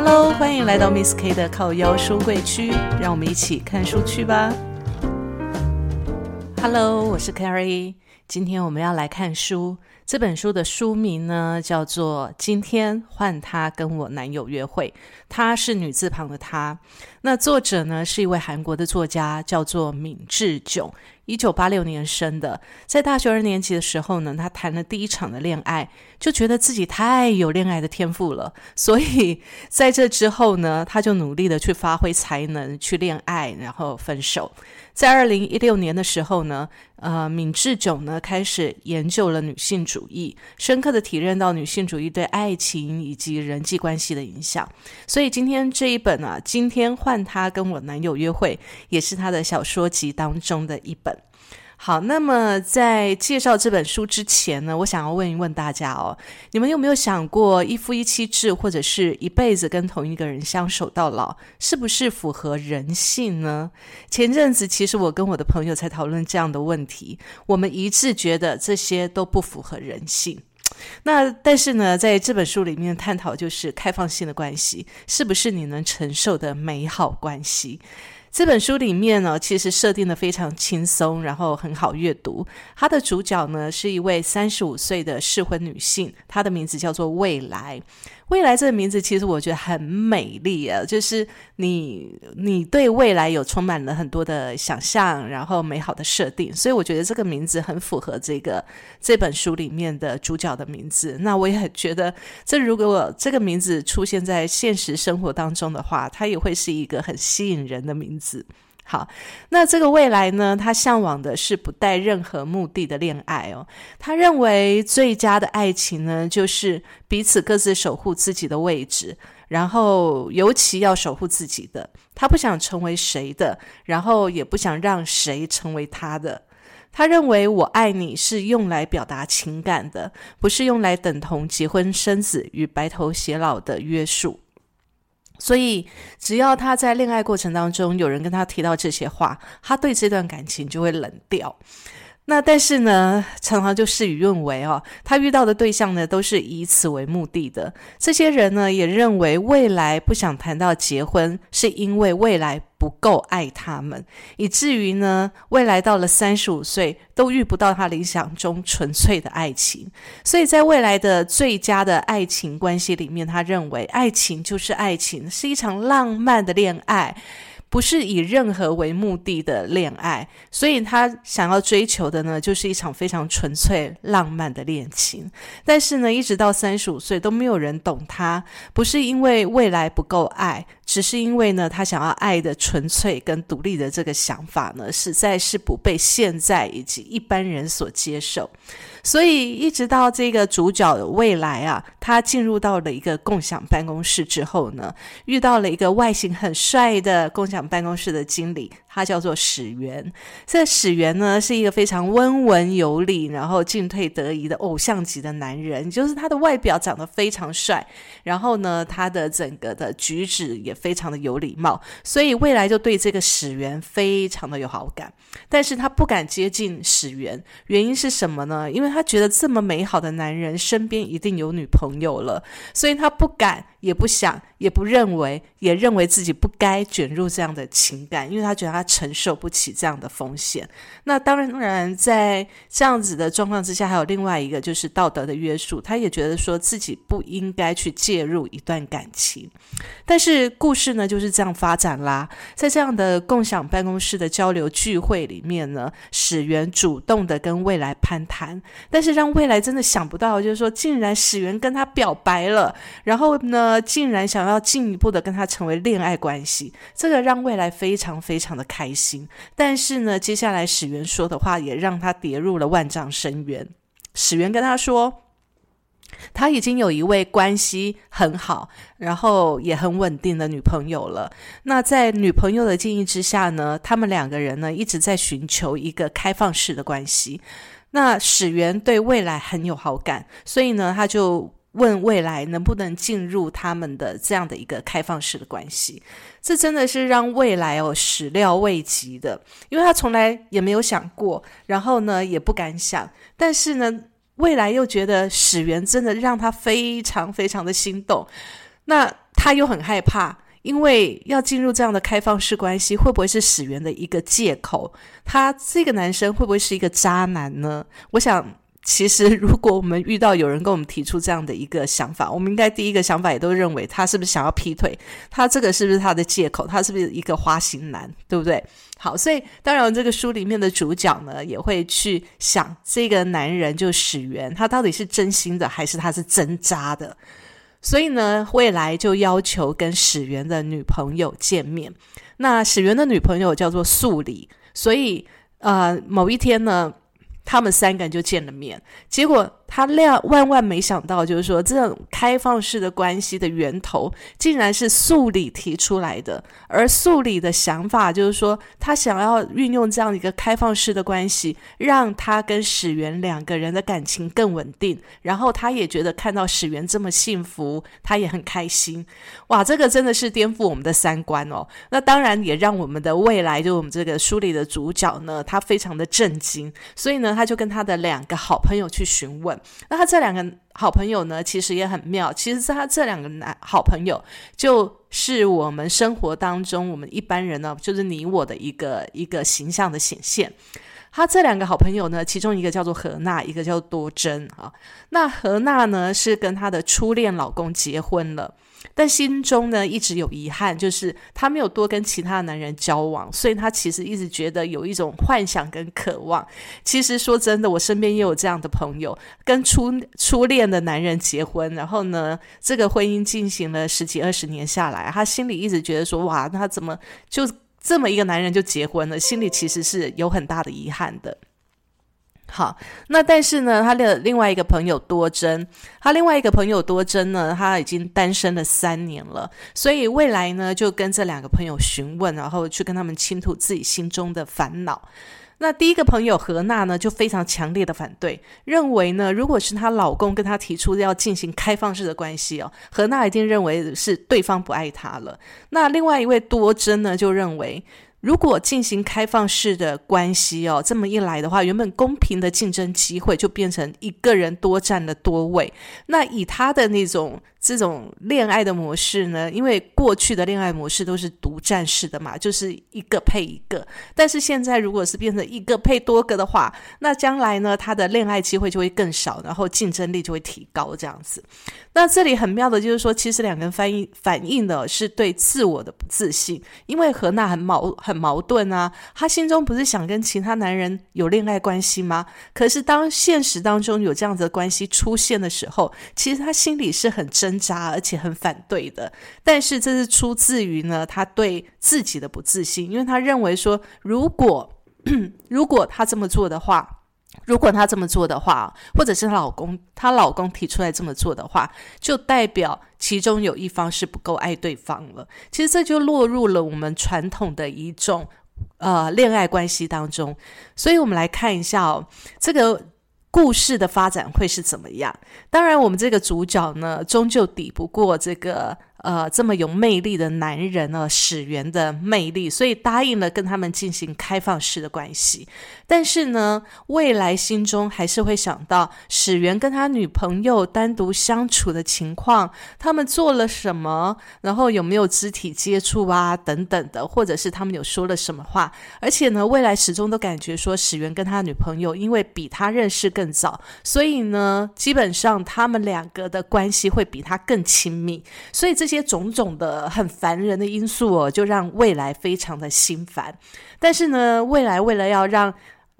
Hello，欢迎来到 Miss K 的靠腰书柜区，让我们一起看书去吧。Hello，我是 Carrie，今天我们要来看书。这本书的书名呢叫做《今天换他跟我男友约会》，他是女字旁的他。那作者呢是一位韩国的作家，叫做闵智炯。一九八六年生的，在大学二年级的时候呢，他谈了第一场的恋爱，就觉得自己太有恋爱的天赋了，所以在这之后呢，他就努力的去发挥才能去恋爱，然后分手。在二零一六年的时候呢，呃，敏智炯呢开始研究了女性主义，深刻的体认到女性主义对爱情以及人际关系的影响。所以今天这一本啊，今天换他跟我男友约会，也是他的小说集当中的一本。好，那么在介绍这本书之前呢，我想要问一问大家哦，你们有没有想过一夫一妻制，或者是一辈子跟同一个人相守到老，是不是符合人性呢？前阵子其实我跟我的朋友才讨论这样的问题，我们一致觉得这些都不符合人性。那但是呢，在这本书里面探讨就是开放性的关系，是不是你能承受的美好关系？这本书里面呢，其实设定的非常轻松，然后很好阅读。它的主角呢是一位三十五岁的适婚女性，她的名字叫做未来。未来这个名字其实我觉得很美丽啊，就是你你对未来有充满了很多的想象，然后美好的设定，所以我觉得这个名字很符合这个这本书里面的主角的名字。那我也很觉得，这如果这个名字出现在现实生活当中的话，它也会是一个很吸引人的名字。好，那这个未来呢？他向往的是不带任何目的的恋爱哦。他认为最佳的爱情呢，就是彼此各自守护自己的位置，然后尤其要守护自己的。他不想成为谁的，然后也不想让谁成为他的。他认为我爱你是用来表达情感的，不是用来等同结婚生子与白头偕老的约束。所以，只要他在恋爱过程当中有人跟他提到这些话，他对这段感情就会冷掉。那但是呢，常常就事与愿违哦。他遇到的对象呢，都是以此为目的的。这些人呢，也认为未来不想谈到结婚，是因为未来不够爱他们，以至于呢，未来到了三十五岁都遇不到他理想中纯粹的爱情。所以在未来的最佳的爱情关系里面，他认为爱情就是爱情，是一场浪漫的恋爱。不是以任何为目的的恋爱，所以他想要追求的呢，就是一场非常纯粹浪漫的恋情。但是呢，一直到三十五岁都没有人懂他，不是因为未来不够爱，只是因为呢，他想要爱的纯粹跟独立的这个想法呢，实在是不被现在以及一般人所接受。所以，一直到这个主角的未来啊，他进入到了一个共享办公室之后呢，遇到了一个外形很帅的共享办公室的经理。他叫做史源，这史源呢是一个非常温文有礼，然后进退得宜的偶像级的男人，就是他的外表长得非常帅，然后呢，他的整个的举止也非常的有礼貌，所以未来就对这个始源非常的有好感，但是他不敢接近始源，原因是什么呢？因为他觉得这么美好的男人身边一定有女朋友了，所以他不敢。也不想，也不认为，也认为自己不该卷入这样的情感，因为他觉得他承受不起这样的风险。那当然，在这样子的状况之下，还有另外一个就是道德的约束，他也觉得说自己不应该去介入一段感情。但是故事呢就是这样发展啦，在这样的共享办公室的交流聚会里面呢，史源主动的跟未来攀谈，但是让未来真的想不到，就是说竟然史源跟他表白了，然后呢？呃，竟然想要进一步的跟他成为恋爱关系，这个让未来非常非常的开心。但是呢，接下来史源说的话也让他跌入了万丈深渊。史源跟他说，他已经有一位关系很好，然后也很稳定的女朋友了。那在女朋友的建议之下呢，他们两个人呢一直在寻求一个开放式的关系。那史源对未来很有好感，所以呢，他就。问未来能不能进入他们的这样的一个开放式的关系，这真的是让未来哦始料未及的，因为他从来也没有想过，然后呢也不敢想，但是呢未来又觉得史源真的让他非常非常的心动，那。他又很害怕，因为要进入这样的开放式关系，会不会是始源的一个借口？他这个男生会不会是一个渣男呢？我想。其实，如果我们遇到有人跟我们提出这样的一个想法，我们应该第一个想法也都认为他是不是想要劈腿？他这个是不是他的借口？他是不是一个花心男？对不对？好，所以当然，这个书里面的主角呢，也会去想这个男人就史源，他到底是真心的还是他是真渣的？所以呢，未来就要求跟史源的女朋友见面。那史源的女朋友叫做素里，所以呃，某一天呢。他们三个人就见了面，结果他料万万没想到，就是说这种开放式的关系的源头，竟然是素里提出来的。而素里的想法就是说，他想要运用这样一个开放式的关系，让他跟史源两个人的感情更稳定。然后他也觉得看到史源这么幸福，他也很开心。哇，这个真的是颠覆我们的三观哦。那当然也让我们的未来，就我们这个书里的主角呢，他非常的震惊。所以呢。他就跟他的两个好朋友去询问，那他这两个好朋友呢，其实也很妙。其实他这两个男好朋友，就是我们生活当中我们一般人呢，就是你我的一个一个形象的显现。他这两个好朋友呢，其中一个叫做何娜，一个叫多珍啊。那何娜呢，是跟她的初恋老公结婚了。但心中呢一直有遗憾，就是她没有多跟其他男人交往，所以她其实一直觉得有一种幻想跟渴望。其实说真的，我身边也有这样的朋友，跟初初恋的男人结婚，然后呢，这个婚姻进行了十几二十年下来，他心里一直觉得说，哇，他怎么就这么一个男人就结婚了？心里其实是有很大的遗憾的。好，那但是呢，他的另外一个朋友多珍，他另外一个朋友多珍呢，他已经单身了三年了，所以未来呢，就跟这两个朋友询问，然后去跟他们倾吐自己心中的烦恼。那第一个朋友何娜呢，就非常强烈的反对，认为呢，如果是她老公跟她提出要进行开放式的关系哦，何娜一定认为是对方不爱她了。那另外一位多珍呢，就认为。如果进行开放式的关系哦，这么一来的话，原本公平的竞争机会就变成一个人多占了多位。那以他的那种。这种恋爱的模式呢，因为过去的恋爱模式都是独占式的嘛，就是一个配一个。但是现在如果是变成一个配多个的话，那将来呢，他的恋爱机会就会更少，然后竞争力就会提高这样子。那这里很妙的就是说，其实两个人反映反映的是对自我的不自信，因为何娜很矛很矛盾啊，她心中不是想跟其他男人有恋爱关系吗？可是当现实当中有这样子的关系出现的时候，其实她心里是很真。挣扎，而且很反对的。但是这是出自于呢，他对自己的不自信，因为他认为说，如果 如果他这么做的话，如果他这么做的话，或者是老公，她老公提出来这么做的话，就代表其中有一方是不够爱对方了。其实这就落入了我们传统的一种呃恋爱关系当中。所以我们来看一下哦，这个。故事的发展会是怎么样？当然，我们这个主角呢，终究抵不过这个。呃，这么有魅力的男人呢，史源的魅力，所以答应了跟他们进行开放式的关系。但是呢，未来心中还是会想到史源跟他女朋友单独相处的情况，他们做了什么，然后有没有肢体接触啊，等等的，或者是他们有说了什么话。而且呢，未来始终都感觉说史源跟他女朋友因为比他认识更早，所以呢，基本上他们两个的关系会比他更亲密。所以这。些种种的很烦人的因素哦，就让未来非常的心烦。但是呢，未来为了要让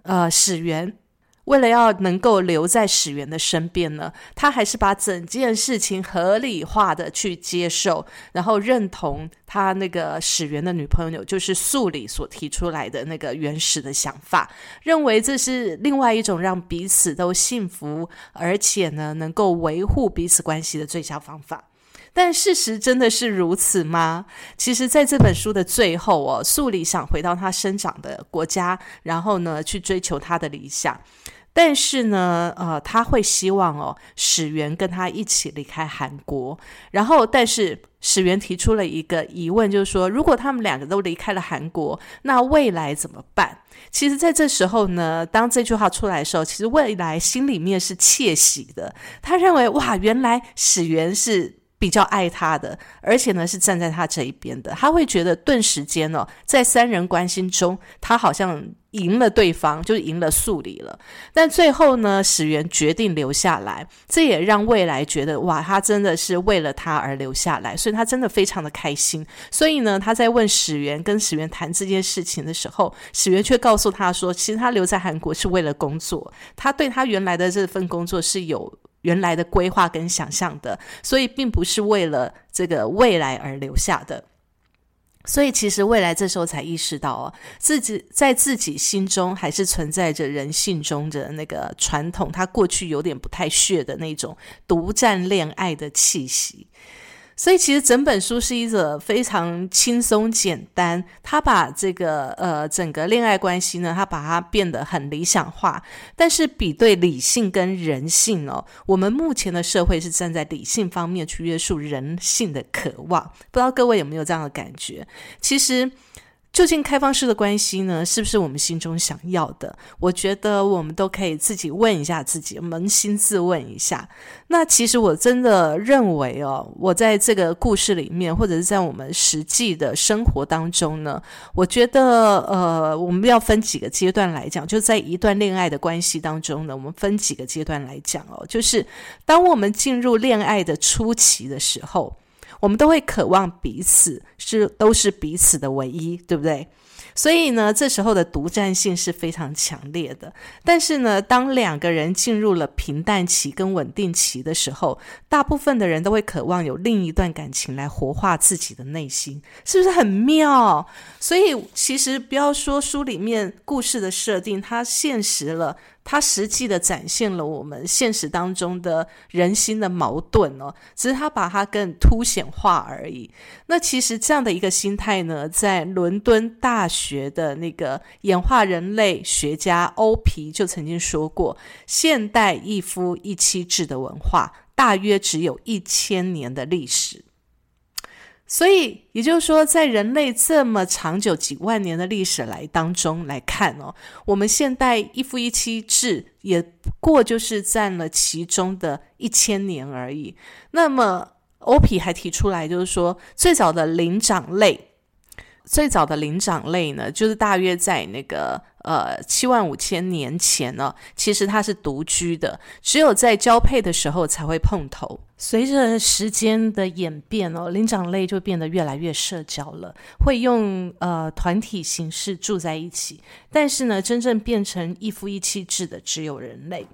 呃史源，为了要能够留在史源的身边呢，他还是把整件事情合理化的去接受，然后认同他那个史源的女朋友就是素里所提出来的那个原始的想法，认为这是另外一种让彼此都幸福，而且呢能够维护彼此关系的最佳方法。但事实真的是如此吗？其实，在这本书的最后哦，素里想回到他生长的国家，然后呢，去追求他的理想。但是呢，呃，他会希望哦，史源跟他一起离开韩国。然后，但是史源提出了一个疑问，就是说，如果他们两个都离开了韩国，那未来怎么办？其实，在这时候呢，当这句话出来的时候，其实未来心里面是窃喜的。他认为，哇，原来史源是。比较爱他的，而且呢是站在他这一边的，他会觉得顿时间哦，在三人关心中，他好像赢了对方，就赢了素里了。但最后呢，史源决定留下来，这也让未来觉得哇，他真的是为了他而留下来，所以他真的非常的开心。所以呢，他在问史源跟史源谈这件事情的时候，史源却告诉他说，其实他留在韩国是为了工作，他对他原来的这份工作是有。原来的规划跟想象的，所以并不是为了这个未来而留下的。所以其实未来这时候才意识到哦，自己在自己心中还是存在着人性中的那个传统，他过去有点不太屑的那种独占恋爱的气息。所以其实整本书是一则非常轻松简单，他把这个呃整个恋爱关系呢，他把它变得很理想化。但是比对理性跟人性哦，我们目前的社会是站在理性方面去约束人性的渴望，不知道各位有没有这样的感觉？其实。究竟开放式的关系呢，是不是我们心中想要的？我觉得我们都可以自己问一下自己，扪心自问一下。那其实我真的认为哦，我在这个故事里面，或者是在我们实际的生活当中呢，我觉得呃，我们要分几个阶段来讲。就在一段恋爱的关系当中呢，我们分几个阶段来讲哦，就是当我们进入恋爱的初期的时候。我们都会渴望彼此是都是彼此的唯一，对不对？所以呢，这时候的独占性是非常强烈的。但是呢，当两个人进入了平淡期跟稳定期的时候，大部分的人都会渴望有另一段感情来活化自己的内心，是不是很妙？所以其实不要说书里面故事的设定，它现实了。它实际的展现了我们现实当中的人心的矛盾哦，只是它把它更凸显化而已。那其实这样的一个心态呢，在伦敦大学的那个演化人类学家欧皮就曾经说过，现代一夫一妻制的文化大约只有一千年的历史。所以，也就是说，在人类这么长久几万年的历史来当中来看哦，我们现代一夫一妻制也不过就是占了其中的一千年而已。那么，欧皮还提出来，就是说，最早的灵长类，最早的灵长类呢，就是大约在那个。呃，七万五千年前呢，其实它是独居的，只有在交配的时候才会碰头。随着时间的演变哦，灵长类就变得越来越社交了，会用呃团体形式住在一起。但是呢，真正变成一夫一妻制的只有人类。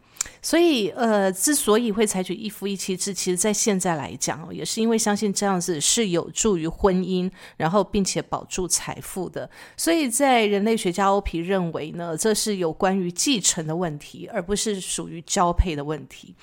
所以，呃，之所以会采取一夫一妻制，其实在现在来讲，也是因为相信这样子是有助于婚姻，然后并且保住财富的。所以在人类学家欧皮认为呢，这是有关于继承的问题，而不是属于交配的问题。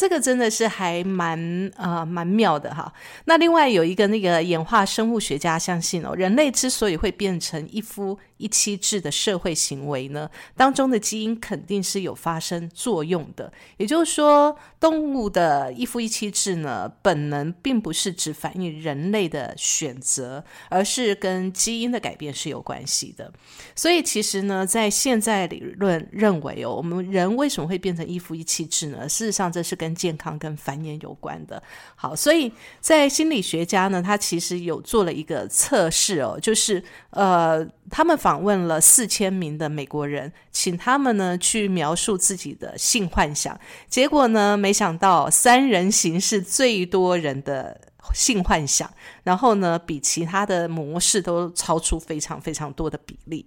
这个真的是还蛮呃蛮妙的哈。那另外有一个那个演化生物学家相信哦，人类之所以会变成一夫。一妻制的社会行为呢，当中的基因肯定是有发生作用的。也就是说，动物的一夫一妻制呢，本能并不是只反映人类的选择，而是跟基因的改变是有关系的。所以，其实呢，在现在理论认为哦，我们人为什么会变成一夫一妻制呢？事实上，这是跟健康跟繁衍有关的。好，所以在心理学家呢，他其实有做了一个测试哦，就是呃。他们访问了四千名的美国人，请他们呢去描述自己的性幻想。结果呢，没想到三人行是最多人的。性幻想，然后呢，比其他的模式都超出非常非常多的比例，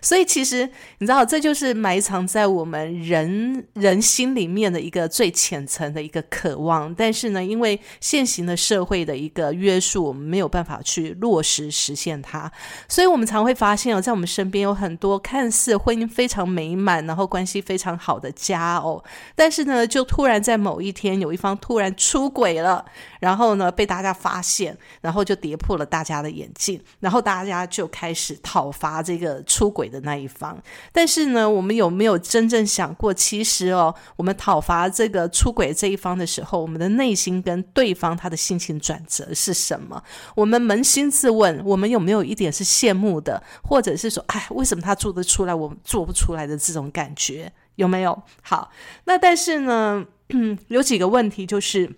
所以其实你知道，这就是埋藏在我们人人心里面的一个最浅层的一个渴望。但是呢，因为现行的社会的一个约束，我们没有办法去落实实现它，所以我们常会发现哦，在我们身边有很多看似婚姻非常美满，然后关系非常好的家哦，但是呢，就突然在某一天有一方突然出轨了，然后呢，被大家发现，然后就跌破了大家的眼镜，然后大家就开始讨伐这个出轨的那一方。但是呢，我们有没有真正想过，其实哦，我们讨伐这个出轨这一方的时候，我们的内心跟对方他的心情转折是什么？我们扪心自问，我们有没有一点是羡慕的，或者是说，哎，为什么他做得出来，我做不出来的这种感觉？有没有？好，那但是呢，有几个问题就是。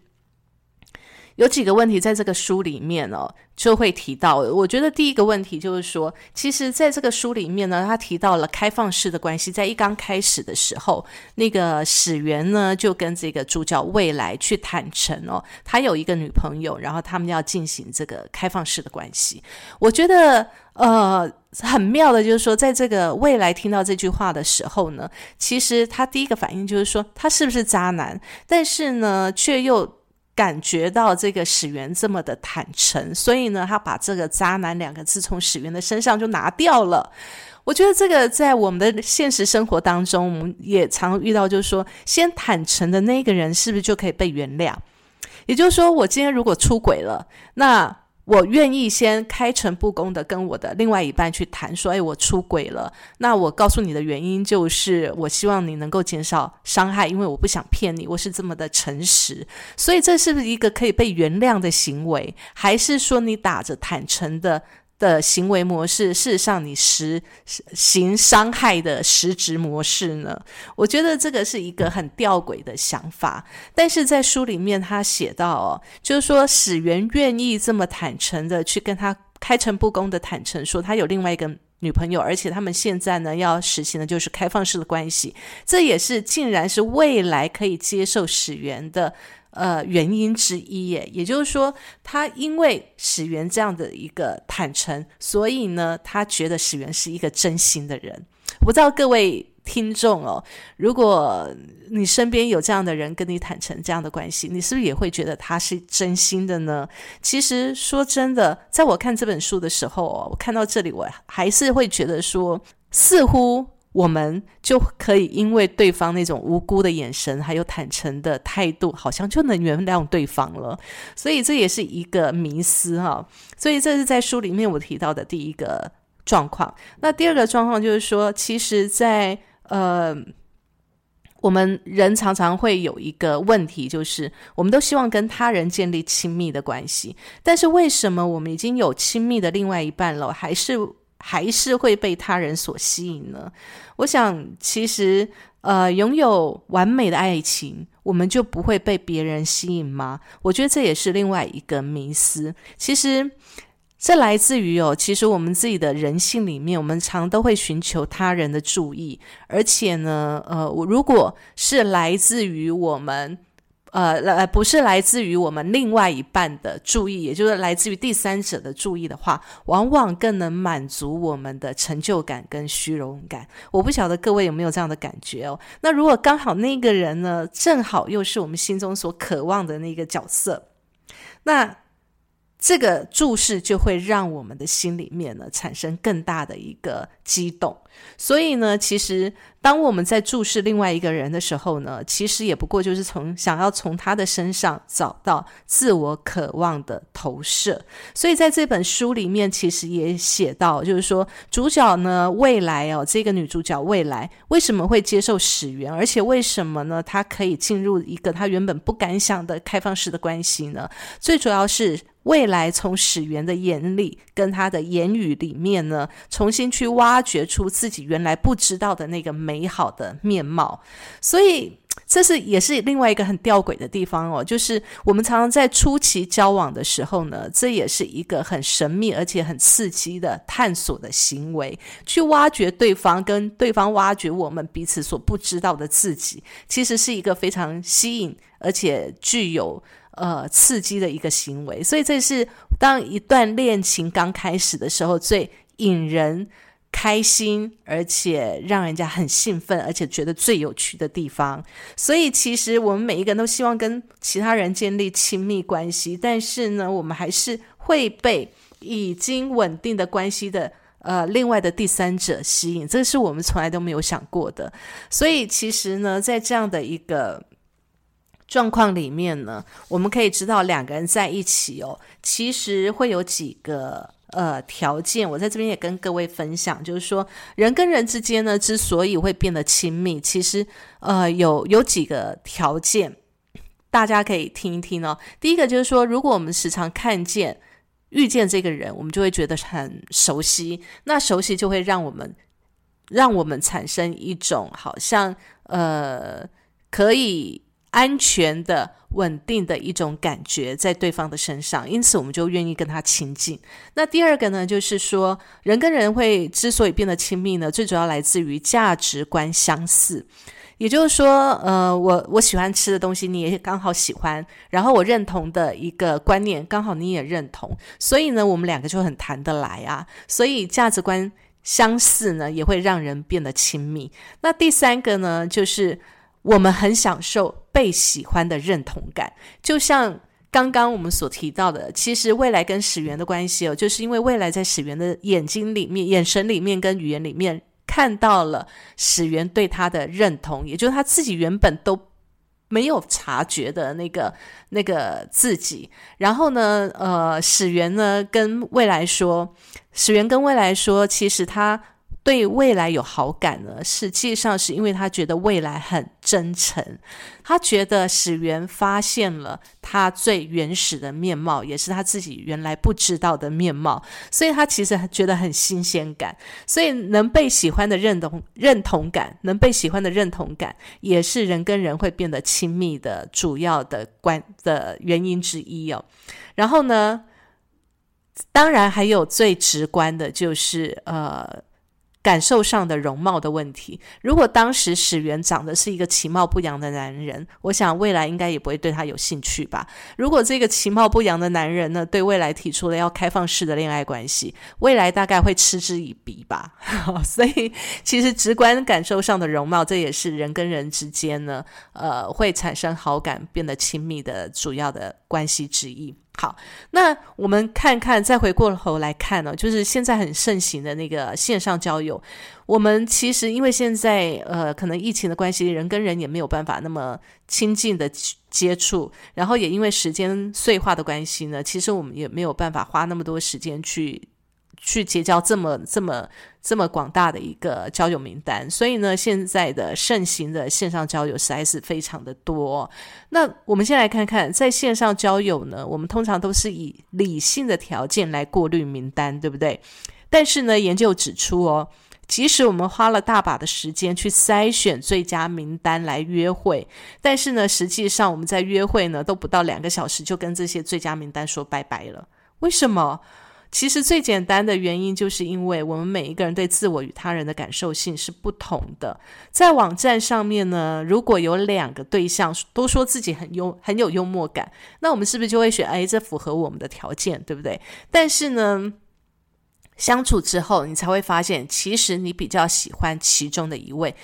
有几个问题在这个书里面哦，就会提到。我觉得第一个问题就是说，其实在这个书里面呢，他提到了开放式的关系。在一刚开始的时候，那个史源呢就跟这个主角未来去坦诚哦，他有一个女朋友，然后他们要进行这个开放式的关系。我觉得呃很妙的，就是说，在这个未来听到这句话的时候呢，其实他第一个反应就是说，他是不是渣男？但是呢，却又。感觉到这个史源这么的坦诚，所以呢，他把这个“渣男”两个字从史源的身上就拿掉了。我觉得这个在我们的现实生活当中，我们也常遇到，就是说，先坦诚的那个人是不是就可以被原谅？也就是说，我今天如果出轨了，那。我愿意先开诚布公的跟我的另外一半去谈，说：“哎，我出轨了。那我告诉你的原因就是，我希望你能够减少伤害，因为我不想骗你，我是这么的诚实。所以，这是不是一个可以被原谅的行为？还是说你打着坦诚的？”的行为模式，事实上你实行伤害的实质模式呢？我觉得这个是一个很吊诡的想法。但是在书里面他写到哦，就是说史源愿意这么坦诚的去跟他开诚布公的坦诚说他有另外一个女朋友，而且他们现在呢要实行的就是开放式的关系，这也是竟然是未来可以接受史源的。呃，原因之一耶，也就是说，他因为史源这样的一个坦诚，所以呢，他觉得史源是一个真心的人。不知道各位听众哦，如果你身边有这样的人跟你坦诚这样的关系，你是不是也会觉得他是真心的呢？其实说真的，在我看这本书的时候，我看到这里，我还是会觉得说，似乎。我们就可以因为对方那种无辜的眼神，还有坦诚的态度，好像就能原谅对方了。所以这也是一个迷思哈。所以这是在书里面我提到的第一个状况。那第二个状况就是说，其实，在呃，我们人常常会有一个问题，就是我们都希望跟他人建立亲密的关系，但是为什么我们已经有亲密的另外一半了，还是？还是会被他人所吸引呢？我想，其实，呃，拥有完美的爱情，我们就不会被别人吸引吗？我觉得这也是另外一个迷思。其实，这来自于哦，其实我们自己的人性里面，我们常都会寻求他人的注意，而且呢，呃，我如果是来自于我们。呃，来不是来自于我们另外一半的注意，也就是来自于第三者的注意的话，往往更能满足我们的成就感跟虚荣感。我不晓得各位有没有这样的感觉哦？那如果刚好那个人呢，正好又是我们心中所渴望的那个角色，那。这个注视就会让我们的心里面呢产生更大的一个激动，所以呢，其实当我们在注视另外一个人的时候呢，其实也不过就是从想要从他的身上找到自我渴望的投射。所以在这本书里面，其实也写到，就是说主角呢未来哦，这个女主角未来为什么会接受始源，而且为什么呢？她可以进入一个她原本不敢想的开放式的关系呢？最主要是。未来从始源的眼里跟他的言语里面呢，重新去挖挖掘出自己原来不知道的那个美好的面貌，所以这是也是另外一个很吊诡的地方哦。就是我们常常在初期交往的时候呢，这也是一个很神秘而且很刺激的探索的行为，去挖掘对方跟对方挖掘我们彼此所不知道的自己，其实是一个非常吸引而且具有。呃，刺激的一个行为，所以这是当一段恋情刚开始的时候最引人开心，而且让人家很兴奋，而且觉得最有趣的地方。所以，其实我们每一个人都希望跟其他人建立亲密关系，但是呢，我们还是会被已经稳定的关系的呃另外的第三者吸引，这是我们从来都没有想过的。所以，其实呢，在这样的一个。状况里面呢，我们可以知道两个人在一起哦，其实会有几个呃条件。我在这边也跟各位分享，就是说人跟人之间呢，之所以会变得亲密，其实呃有有几个条件，大家可以听一听哦。第一个就是说，如果我们时常看见、遇见这个人，我们就会觉得很熟悉，那熟悉就会让我们让我们产生一种好像呃可以。安全的、稳定的一种感觉在对方的身上，因此我们就愿意跟他亲近。那第二个呢，就是说人跟人会之所以变得亲密呢，最主要来自于价值观相似。也就是说，呃，我我喜欢吃的东西，你也刚好喜欢，然后我认同的一个观念，刚好你也认同，所以呢，我们两个就很谈得来啊。所以价值观相似呢，也会让人变得亲密。那第三个呢，就是我们很享受被喜欢的认同感，就像刚刚我们所提到的，其实未来跟史源的关系哦，就是因为未来在史源的眼睛里面、眼神里面跟语言里面。看到了史源对他的认同，也就是他自己原本都没有察觉的那个那个自己。然后呢，呃，史源呢跟未来说，史源跟未来说，其实他。对未来有好感呢，实际上是因为他觉得未来很真诚，他觉得史源发现了他最原始的面貌，也是他自己原来不知道的面貌，所以他其实觉得很新鲜感。所以能被喜欢的认同认同感，能被喜欢的认同感，也是人跟人会变得亲密的主要的关的原因之一哦。然后呢，当然还有最直观的就是呃。感受上的容貌的问题。如果当时史源长得是一个其貌不扬的男人，我想未来应该也不会对他有兴趣吧。如果这个其貌不扬的男人呢，对未来提出了要开放式的恋爱关系，未来大概会嗤之以鼻吧。所以，其实直观感受上的容貌，这也是人跟人之间呢，呃，会产生好感、变得亲密的主要的关系之一。好，那我们看看，再回过头来看呢，就是现在很盛行的那个线上交友。我们其实因为现在呃，可能疫情的关系，人跟人也没有办法那么亲近的接触，然后也因为时间碎化的关系呢，其实我们也没有办法花那么多时间去。去结交这么这么这么广大的一个交友名单，所以呢，现在的盛行的线上交友实在是非常的多。那我们先来看看，在线上交友呢，我们通常都是以理性的条件来过滤名单，对不对？但是呢，研究指出哦，即使我们花了大把的时间去筛选最佳名单来约会，但是呢，实际上我们在约会呢，都不到两个小时就跟这些最佳名单说拜拜了。为什么？其实最简单的原因，就是因为我们每一个人对自我与他人的感受性是不同的。在网站上面呢，如果有两个对象都说自己很幽很有幽默感，那我们是不是就会选？哎，这符合我们的条件，对不对？但是呢，相处之后，你才会发现，其实你比较喜欢其中的一位。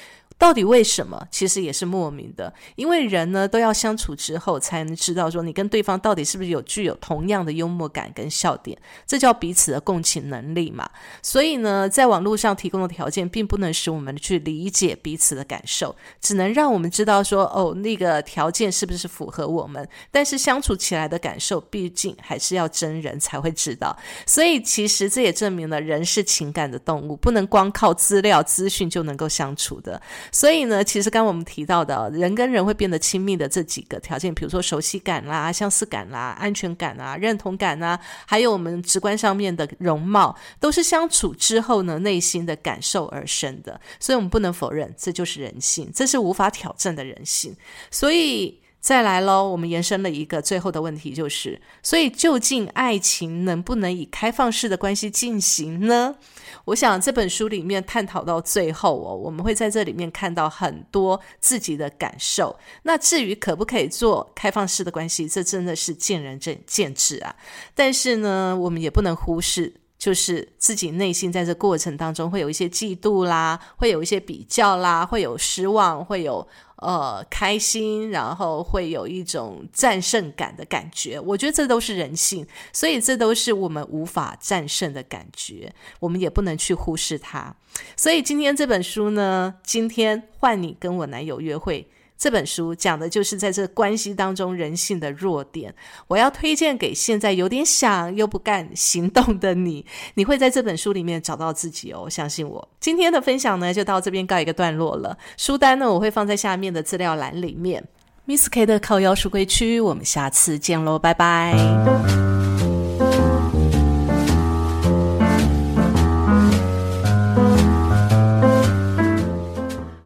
到底为什么？其实也是莫名的，因为人呢都要相处之后才能知道，说你跟对方到底是不是有具有同样的幽默感跟笑点，这叫彼此的共情能力嘛。所以呢，在网络上提供的条件，并不能使我们去理解彼此的感受，只能让我们知道说，哦，那个条件是不是符合我们。但是相处起来的感受，毕竟还是要真人才会知道。所以其实这也证明了人是情感的动物，不能光靠资料资讯就能够相处的。所以呢，其实刚我们提到的人跟人会变得亲密的这几个条件，比如说熟悉感啦、相似感啦、安全感啊、认同感啊，还有我们直观上面的容貌，都是相处之后呢内心的感受而生的。所以，我们不能否认，这就是人性，这是无法挑战的人性。所以。再来喽，我们延伸了一个最后的问题，就是：所以究竟爱情能不能以开放式的关系进行呢？我想这本书里面探讨到最后哦，我们会在这里面看到很多自己的感受。那至于可不可以做开放式的关系，这真的是见仁见见智啊。但是呢，我们也不能忽视，就是自己内心在这过程当中会有一些嫉妒啦，会有一些比较啦，会有失望，会有。呃，开心，然后会有一种战胜感的感觉。我觉得这都是人性，所以这都是我们无法战胜的感觉，我们也不能去忽视它。所以今天这本书呢，今天换你跟我男友约会。这本书讲的就是在这关系当中人性的弱点。我要推荐给现在有点想又不敢行动的你，你会在这本书里面找到自己哦，相信我。今天的分享呢，就到这边告一个段落了。书单呢，我会放在下面的资料栏里面。Miss K 的靠腰书柜区，我们下次见喽，拜拜。